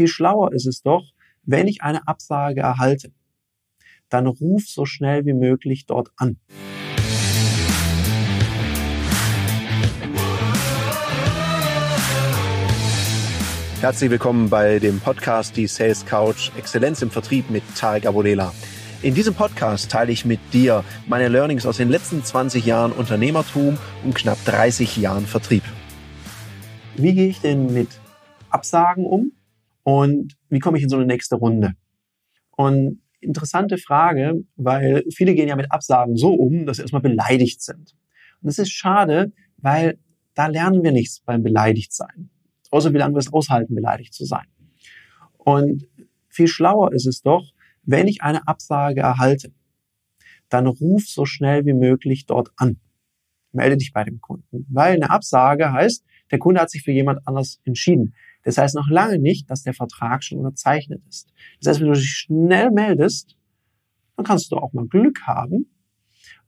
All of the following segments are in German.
viel schlauer ist es doch, wenn ich eine Absage erhalte, dann ruf so schnell wie möglich dort an. Herzlich willkommen bei dem Podcast Die Sales Couch Exzellenz im Vertrieb mit Tarek Abodela. In diesem Podcast teile ich mit dir meine Learnings aus den letzten 20 Jahren Unternehmertum und knapp 30 Jahren Vertrieb. Wie gehe ich denn mit Absagen um und wie komme ich in so eine nächste Runde? Und interessante Frage, weil viele gehen ja mit Absagen so um, dass sie erstmal beleidigt sind. Und das ist schade, weil da lernen wir nichts beim Beleidigtsein außer wie lange wir es aushalten, beleidigt zu sein. Und viel schlauer ist es doch, wenn ich eine Absage erhalte, dann ruf so schnell wie möglich dort an. Melde dich bei dem Kunden. Weil eine Absage heißt, der Kunde hat sich für jemand anders entschieden. Das heißt noch lange nicht, dass der Vertrag schon unterzeichnet ist. Das heißt, wenn du dich schnell meldest, dann kannst du auch mal Glück haben.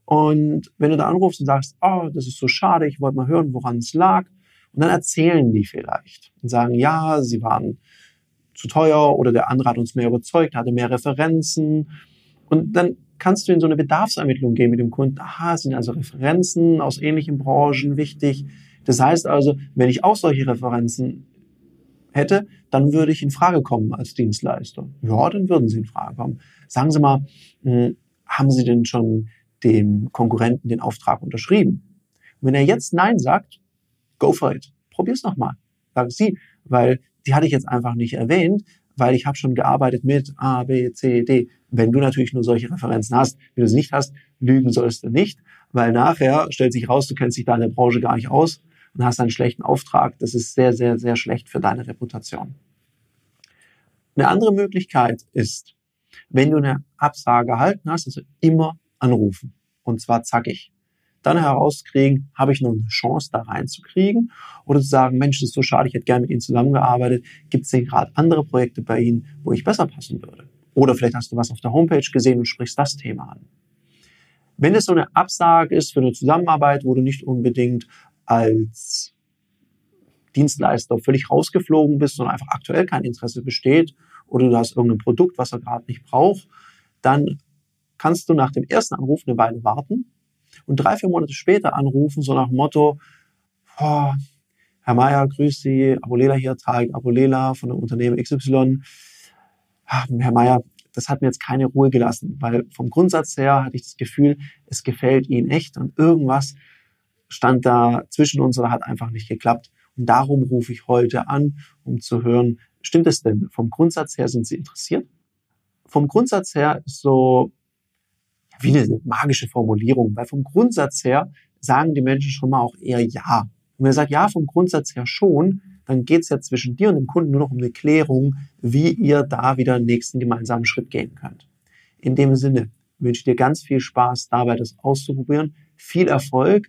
Und wenn du da anrufst und sagst, oh, das ist so schade, ich wollte mal hören, woran es lag, und dann erzählen die vielleicht und sagen, ja, sie waren zu teuer oder der andere hat uns mehr überzeugt, hatte mehr Referenzen. Und dann kannst du in so eine Bedarfsermittlung gehen mit dem Kunden. Aha, sind also Referenzen aus ähnlichen Branchen wichtig. Das heißt also, wenn ich auch solche Referenzen hätte, dann würde ich in Frage kommen als Dienstleister. Ja, dann würden Sie in Frage kommen. Sagen Sie mal, hm, haben Sie denn schon dem Konkurrenten den Auftrag unterschrieben? Und wenn er jetzt Nein sagt, go for it. Probier's nochmal. Sagen Sie, weil die hatte ich jetzt einfach nicht erwähnt, weil ich habe schon gearbeitet mit A, B, C, D. Wenn du natürlich nur solche Referenzen hast, wenn du es nicht hast, lügen sollst du nicht, weil nachher stellt sich raus, du kennst dich da in der Branche gar nicht aus und hast einen schlechten Auftrag. Das ist sehr, sehr, sehr schlecht für deine Reputation. Eine andere Möglichkeit ist, wenn du eine Absage erhalten hast, also immer anrufen. Und zwar zackig dann herauskriegen, habe ich noch eine Chance, da reinzukriegen? Oder zu sagen, Mensch, das ist so schade, ich hätte gerne mit Ihnen zusammengearbeitet. Gibt es denn gerade andere Projekte bei Ihnen, wo ich besser passen würde? Oder vielleicht hast du was auf der Homepage gesehen und sprichst das Thema an. Wenn es so eine Absage ist für eine Zusammenarbeit, wo du nicht unbedingt als Dienstleister völlig rausgeflogen bist, sondern einfach aktuell kein Interesse besteht oder du hast irgendein Produkt, was er gerade nicht braucht, dann kannst du nach dem ersten Anruf eine Weile warten und drei, vier Monate später anrufen, so nach dem Motto, oh, Herr Mayer, grüß Sie, Abulela hier, Tarek Abulela von dem Unternehmen XY. Ach, Herr Mayer, das hat mir jetzt keine Ruhe gelassen, weil vom Grundsatz her hatte ich das Gefühl, es gefällt Ihnen echt und irgendwas stand da zwischen uns oder hat einfach nicht geklappt. Und darum rufe ich heute an, um zu hören, stimmt es denn? Vom Grundsatz her sind Sie interessiert? Vom Grundsatz her ist so wie eine magische Formulierung, weil vom Grundsatz her sagen die Menschen schon mal auch eher ja. Und wenn er sagt ja vom Grundsatz her schon, dann geht es ja zwischen dir und dem Kunden nur noch um eine Klärung, wie ihr da wieder den nächsten gemeinsamen Schritt gehen könnt. In dem Sinne wünsche ich dir ganz viel Spaß dabei, das auszuprobieren, viel Erfolg